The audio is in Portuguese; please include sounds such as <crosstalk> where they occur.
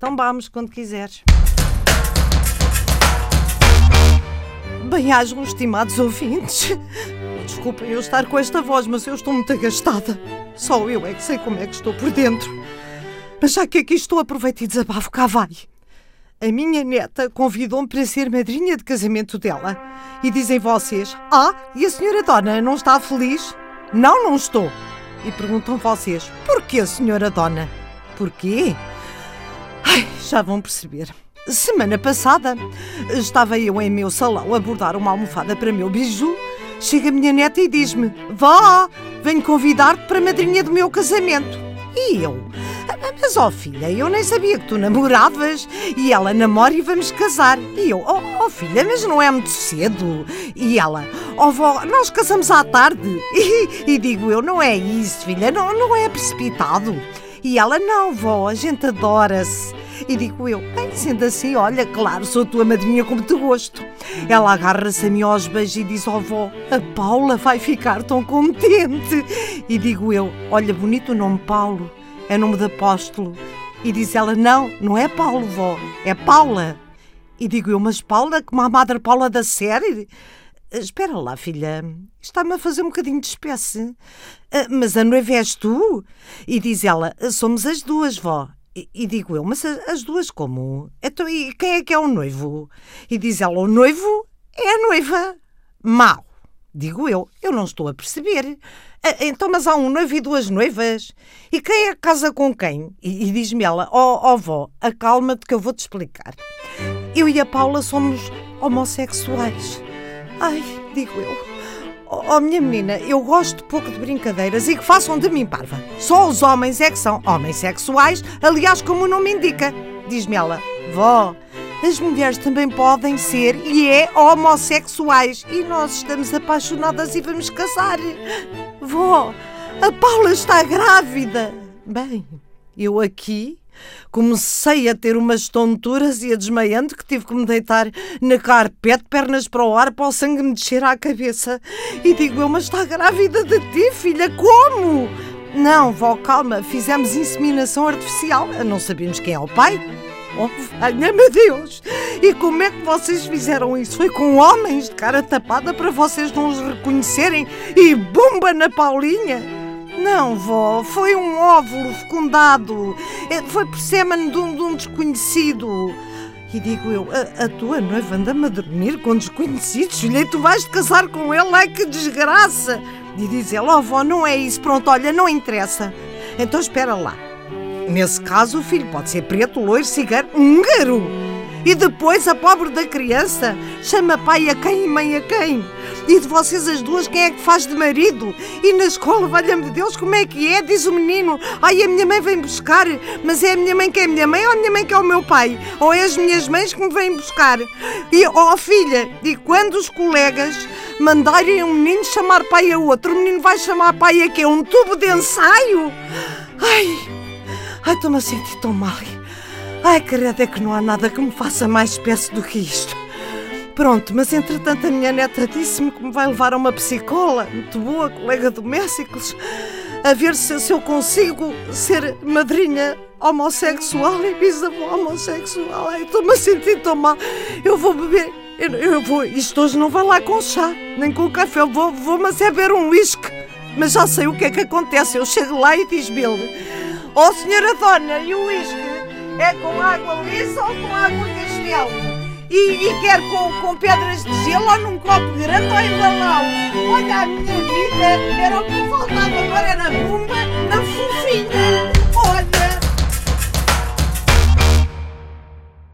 Então vamos, quando quiseres. Bem-ajam, estimados ouvintes. Desculpem eu estar com esta voz, mas eu estou muito agastada. Só eu é que sei como é que estou por dentro. Mas já que aqui estou, aproveito e desabafo, cá vai. A minha neta convidou-me para ser madrinha de casamento dela. E dizem vocês: Ah, e a senhora Dona não está feliz? Não, não estou. E perguntam vocês: Porquê, senhora Dona? Porquê? Ai, já vão perceber. Semana passada estava eu em meu salão a bordar uma almofada para meu biju. Chega a minha neta e diz-me: Vá, venho convidar-te para a madrinha do meu casamento. E eu: Mas ó filha, eu nem sabia que tu namoravas. E ela namora e vamos casar. E eu: Oh, oh filha, mas não é muito cedo. E ela: Oh vó, nós casamos à tarde. <laughs> E, e digo eu: Não é isso, filha, não, não é precipitado. E ela: Não, vó, a gente adora-se. E digo eu, bem, sendo assim, olha, claro, sou tua madrinha como te gosto. Ela agarra-se a mim aos beijos e diz, ó oh, vó, a Paula vai ficar tão contente. E digo eu, olha, bonito o nome Paulo, é nome de apóstolo. E diz ela, não, não é Paulo, vó, é Paula. E digo eu, mas Paula, como a Madre Paula da série? Espera lá, filha, está-me a fazer um bocadinho de espécie. Ah, mas a noiva és tu? E diz ela, somos as duas, vó. E, digo eu, mas as duas como? Então, e quem é que é o noivo? E diz ela, o noivo é a noiva. Mal. Digo eu, eu não estou a perceber. Então, mas há um noivo e duas noivas? E quem é que casa com quem? E, e diz-me ela, ó oh, oh, vó, acalma-te que eu vou-te explicar. Eu e a Paula somos homossexuais. Ai, digo eu, Oh, minha menina, eu gosto pouco de brincadeiras e que façam de mim parva. Só os homens é que são homens sexuais, aliás, como o nome indica. Diz-me ela, vó, as mulheres também podem ser e é homossexuais e nós estamos apaixonadas e vamos casar. Vó, a Paula está grávida. Bem, eu aqui Comecei a ter umas tonturas e a desmaiando que tive que me deitar na carpete, pernas para o ar, para o sangue me descer à cabeça. E digo eu, mas está grávida de ti, filha, como? Não, vó, calma, fizemos inseminação artificial. Não sabíamos quem é o pai. Oh, valha-me Deus! E como é que vocês fizeram isso? Foi com homens de cara tapada para vocês não os reconhecerem e bomba na Paulinha? Não, vó, foi um óvulo fecundado. É, foi por sêmen de um, de um desconhecido. E digo eu, a, a tua noiva anda-me a dormir com desconhecidos, filha, e tu vais te casar com ele, ai que desgraça! E diz ele, oh vó, não é isso, pronto, olha, não interessa. Então espera lá. Nesse caso, o filho pode ser preto, loiro, cigano, húngaro. E depois a pobre da criança chama pai a quem e mãe a quem. E de vocês as duas, quem é que faz de marido? E na escola, valha-me Deus, como é que é? Diz o menino, ai, a minha mãe vem buscar, mas é a minha mãe que é a minha mãe ou a minha mãe que é o meu pai? Ou é as minhas mães que me vêm buscar? E, ó oh, filha, e quando os colegas mandarem um menino chamar pai a outro, o menino vai chamar pai a quê? Um tubo de ensaio? Ai, ai, estou-me a sentir tão mal. Ai, credo, é que não há nada que me faça mais espécie do que isto. Pronto, mas entretanto a minha neta disse-me que me vai levar a uma psicóloga muito boa, colega do a ver se, se eu consigo ser madrinha homossexual e bisavó homossexual. Ai, estou-me a sentir tão mal. Eu vou beber. Eu, eu, vou. Isto hoje não vai lá com chá, nem com café. Eu vou, vou mas é beber um uísque. Mas já sei o que é que acontece. Eu chego lá e diz-me ele: Oh, senhora dona, e o uísque? É com água lisa ou com água castelo? E, e quer com, com pedras de gelo ou num copo grande ou em balão? Olha, a minha vida era o que faltava agora, era bomba na fofinha.